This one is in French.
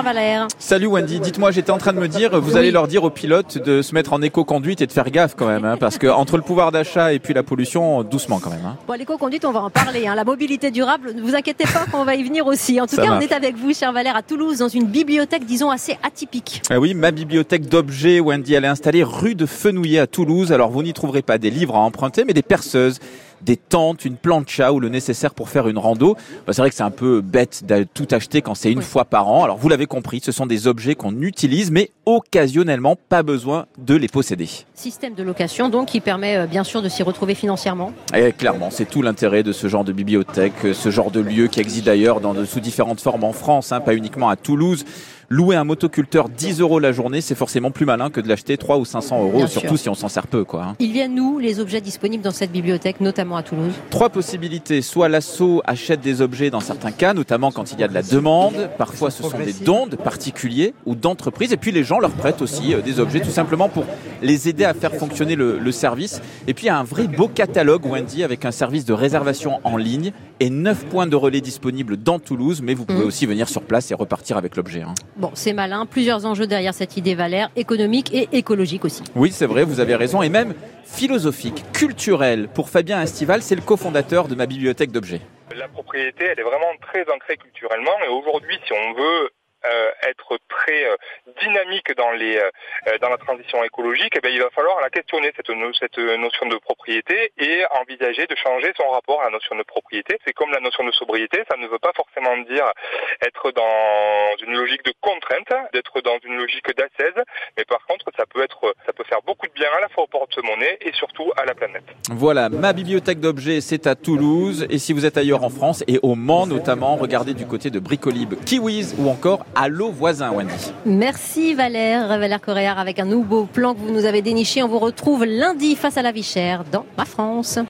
Valère. Salut Wendy, dites-moi, j'étais en train de me dire, vous allez leur dire aux pilotes de se mettre en éco-conduite et de faire gaffe quand même, hein, parce que entre le pouvoir d'achat et puis la pollution, doucement quand même. Hein. Bon, l'éco-conduite, on va en parler. Hein. La mobilité durable, ne vous inquiétez pas qu'on va y venir aussi. En tout cas, on est avec vous, cher Valère, à Toulouse, dans une bibliothèque, disons, assez atypique. Ah oui, ma bibliothèque d'objets, Wendy, elle est installée rue de Fenouillet à Toulouse. Alors vous n'y trouverez pas des livres à emprunter, mais des perceuses des tentes, une plancha ou le nécessaire pour faire une rando. Bah, c'est vrai que c'est un peu bête de tout acheter quand c'est une fois par an. Alors vous l'avez compris, ce sont des objets qu'on utilise, mais occasionnellement, pas besoin de les posséder. Système de location donc qui permet euh, bien sûr de s'y retrouver financièrement. Et clairement, c'est tout l'intérêt de ce genre de bibliothèque, euh, ce genre de lieu qui existe d'ailleurs dans sous différentes formes en France, hein, pas uniquement à Toulouse. Louer un motoculteur 10 euros la journée, c'est forcément plus malin que de l'acheter 3 ou 500 euros, surtout si on s'en sert peu. Quoi, hein. Il viennent nous les objets disponibles dans cette bibliothèque, notamment à Toulouse Trois possibilités. Soit l'assaut achète des objets dans certains cas, notamment quand il y a de la demande. Parfois, ce sont des dons de particuliers ou d'entreprises. Et puis, les gens leur prêtent aussi euh, des objets, tout simplement pour les aider à faire fonctionner le, service. Et puis, il y a un vrai beau catalogue, Wendy, avec un service de réservation en ligne et 9 points de relais disponibles dans Toulouse. Mais vous pouvez mmh. aussi venir sur place et repartir avec l'objet. Hein. Bon, c'est malin. Plusieurs enjeux derrière cette idée Valère, économique et écologique aussi. Oui, c'est vrai, vous avez raison. Et même philosophique, culturel. Pour Fabien Estival, c'est le cofondateur de ma bibliothèque d'objets. La propriété, elle est vraiment très ancrée culturellement. Et aujourd'hui, si on veut être très euh, dynamique dans les euh, dans la transition écologique, eh bien, il va falloir la questionner cette, cette notion de propriété et envisager de changer son rapport à la notion de propriété. C'est comme la notion de sobriété, ça ne veut pas forcément dire être dans une logique de contrainte, d'être dans une logique d'assaise, mais par contre ça peut être ça peut faire beaucoup de bien à la fois au porte-monnaie et surtout à la planète. Voilà, ma bibliothèque d'objets c'est à Toulouse et si vous êtes ailleurs en France et au Mans notamment, regardez du côté de Bricolib, Kiwis ou encore Allô voisin, Wendy. Merci Valère, Valère Coréard avec un nouveau plan que vous nous avez déniché. On vous retrouve lundi face à la vie chère dans Ma France.